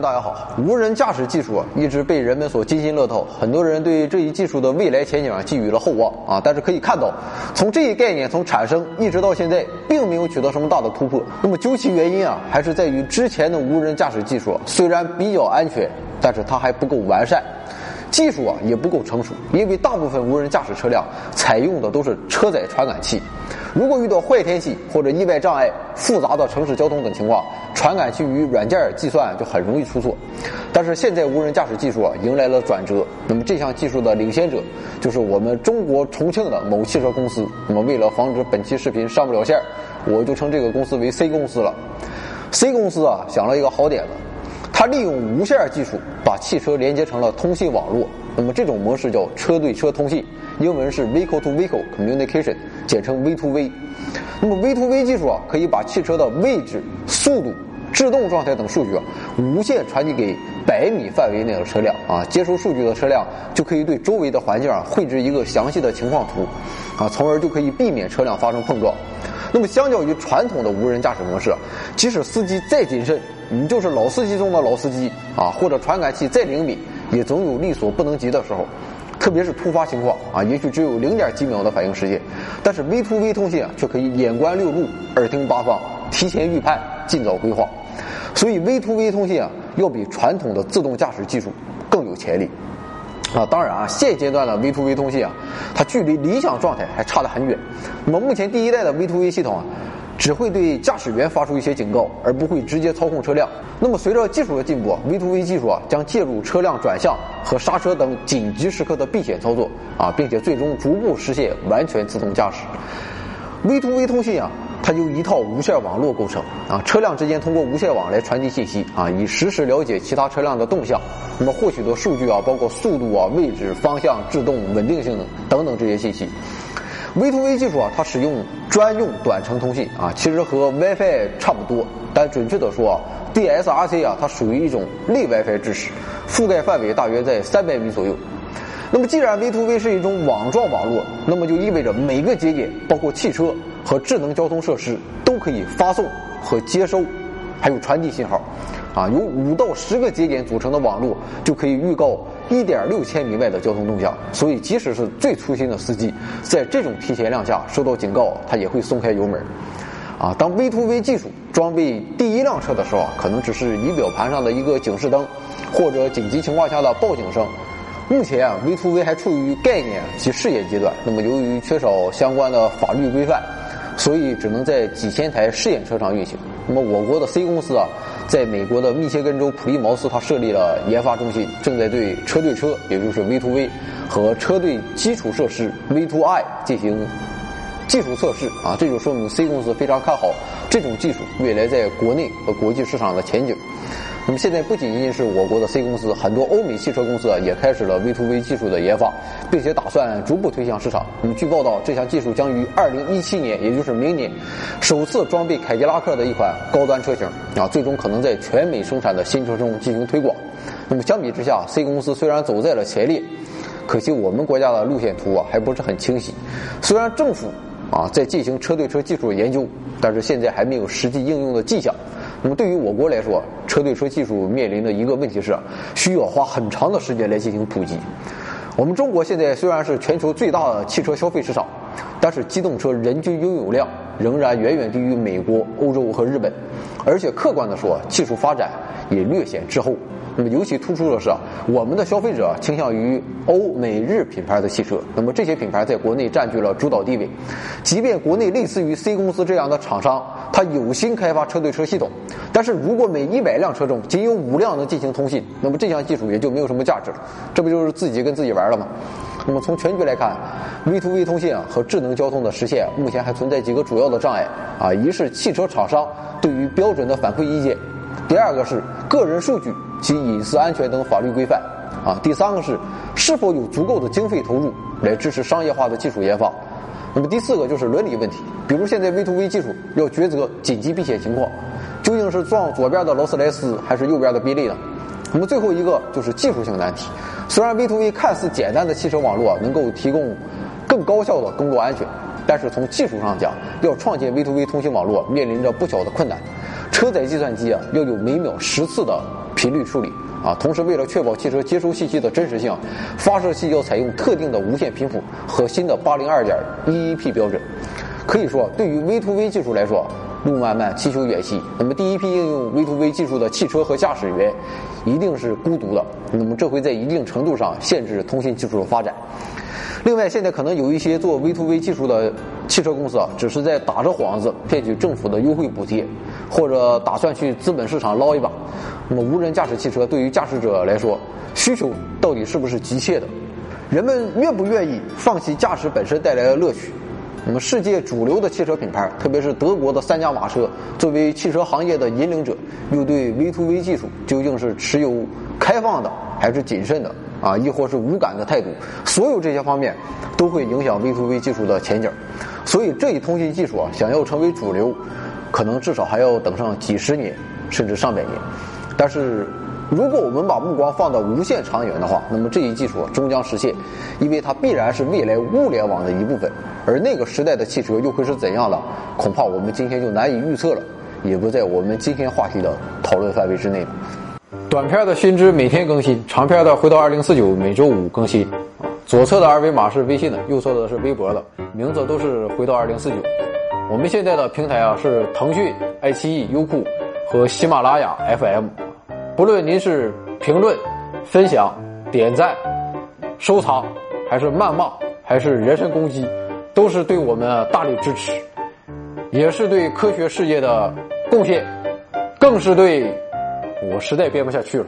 大家好。无人驾驶技术，一直被人们所津津乐道，很多人对这一技术的未来前景寄予了厚望啊。但是可以看到，从这一概念从产生一直到现在，并没有取得什么大的突破。那么究其原因啊，还是在于之前的无人驾驶技术虽然比较安全，但是它还不够完善，技术啊也不够成熟。因为大部分无人驾驶车辆采用的都是车载传感器。如果遇到坏天气或者意外障碍、复杂的城市交通等情况，传感器与软件计算就很容易出错。但是现在无人驾驶技术啊迎来了转折，那么这项技术的领先者就是我们中国重庆的某汽车公司。那么为了防止本期视频上不了线，我就称这个公司为 C 公司了。C 公司啊想了一个好点子，它利用无线技术把汽车连接成了通信网络。那么这种模式叫车对车通信，英文是 Vehicle to Vehicle Communication。简称 V2V，那么 V2V 技术啊，可以把汽车的位置、速度、制动状态等数据啊，无线传递给百米范围内的车辆啊，接收数据的车辆就可以对周围的环境啊绘制一个详细的情况图，啊，从而就可以避免车辆发生碰撞。那么相较于传统的无人驾驶模式，即使司机再谨慎，你就是老司机中的老司机啊，或者传感器再灵敏，也总有力所不能及的时候。特别是突发情况啊，也许只有零点几秒的反应时间，但是 V to V 通信啊，却可以眼观六路，耳听八方，提前预判，尽早规划。所以 V to V 通信啊，要比传统的自动驾驶技术更有潜力。啊，当然啊，现阶段的 V to V 通信啊，它距离理想状态还差得很远。那么目前第一代的 V to V 系统啊。只会对驾驶员发出一些警告，而不会直接操控车辆。那么，随着技术的进步，V2V 技术啊将介入车辆转向和刹车等紧急时刻的避险操作啊，并且最终逐步实现完全自动驾驶。V2V 通信啊，它由一套无线网络构成啊，车辆之间通过无线网来传递信息啊，以实时了解其他车辆的动向。那么获取的数据啊，包括速度啊、位置、方向、制动、稳定性等等这些信息。V2V 技术啊，它使用专用短程通信啊，其实和 WiFi 差不多，但准确的说啊，DSRC 啊，它属于一种类 WiFi 支持，覆盖范围大约在三百米左右。那么，既然 V2V 是一种网状网络，那么就意味着每个节点，包括汽车和智能交通设施，都可以发送和接收，还有传递信号。啊，由五到十个节点组成的网络就可以预告。一点六千米外的交通动向，所以即使是最粗心的司机，在这种提前量下收到警告，他也会松开油门。啊，当 V2V 技术装备第一辆车的时候啊，可能只是仪表盘上的一个警示灯，或者紧急情况下的报警声。目前啊，V2V 还处于概念及试验阶段。那么，由于缺少相关的法律规范，所以只能在几千台试验车上运行。那么，我国的 C 公司啊。在美国的密歇根州普利茅斯，它设立了研发中心，正在对车对车，也就是 V2V 和车队基础设施 V2I 进行技术测试啊，这就说明 C 公司非常看好这种技术未来在国内和国际市场的前景。那么现在不仅仅是我国的 C 公司，很多欧美汽车公司啊也开始了 V2V 技术的研发，并且打算逐步推向市场。那么据报道，这项技术将于2017年，也就是明年，首次装备凯迪拉克的一款高端车型啊，最终可能在全美生产的新车中进行推广。那么相比之下，C 公司虽然走在了前列，可惜我们国家的路线图啊还不是很清晰。虽然政府啊在进行车对车技术研究，但是现在还没有实际应用的迹象。那么对于我国来说，车对车技术面临的一个问题是，需要花很长的时间来进行普及。我们中国现在虽然是全球最大的汽车消费市场，但是机动车人均拥有量仍然远远低于美国、欧洲和日本，而且客观的说，技术发展也略显滞后。那么尤其突出的是啊，我们的消费者倾向于欧美日品牌的汽车，那么这些品牌在国内占据了主导地位。即便国内类似于 C 公司这样的厂商，他有心开发车对车系统，但是如果每一百辆车中仅有五辆能进行通信，那么这项技术也就没有什么价值了。这不就是自己跟自己玩了吗？那么从全局来看，V2V 通信啊和智能交通的实现，目前还存在几个主要的障碍啊，一是汽车厂商对于标准的反馈意见，第二个是个人数据。及隐私安全等法律规范，啊，第三个是是否有足够的经费投入来支持商业化的技术研发，那么第四个就是伦理问题，比如现在 V2V 技术要抉择紧急避险情况，究竟是撞左边的劳斯莱斯还是右边的宾利呢？那么最后一个就是技术性难题，虽然 V2V 看似简单的汽车网络能够提供更高效的公路安全，但是从技术上讲，要创建 V2V 通信网络面临着不小的困难，车载计算机啊要有每秒十次的。频率处理啊。同时，为了确保汽车接收信息的真实性，发射器要采用特定的无线频谱和新的八零二点一一 P 标准。可以说，对于 vtv 技术来说，路漫漫其修远兮。那么，第一批应用 V to V 技术的汽车和驾驶员一定是孤独的。那么，这会在一定程度上限制通信技术的发展。另外，现在可能有一些做 V to V 技术的汽车公司啊，只是在打着幌子骗取政府的优惠补贴，或者打算去资本市场捞一把。那么，无人驾驶汽车对于驾驶者来说，需求到底是不是急切的？人们愿不愿意放弃驾驶本身带来的乐趣？那么，世界主流的汽车品牌，特别是德国的三驾马车，作为汽车行业的引领者，又对 vtv 技术究竟是持有开放的还是谨慎的？啊，亦或是无感的态度，所有这些方面都会影响 vtv 技术的前景。所以，这一通信技术啊，想要成为主流，可能至少还要等上几十年，甚至上百年。但是，如果我们把目光放到无限长远的话，那么这一技术终将实现，因为它必然是未来物联网的一部分。而那个时代的汽车又会是怎样的？恐怕我们今天就难以预测了，也不在我们今天话题的讨论范围之内了。短片的新知每天更新，长片的回到二零四九每周五更新。左侧的二维码是微信的，右侧的是微博的，名字都是回到二零四九。我们现在的平台啊是腾讯、爱奇艺、优酷和喜马拉雅 FM。不论您是评论、分享、点赞、收藏，还是谩骂，还是人身攻击，都是对我们大力支持，也是对科学事业的贡献，更是对。我实在编不下去了。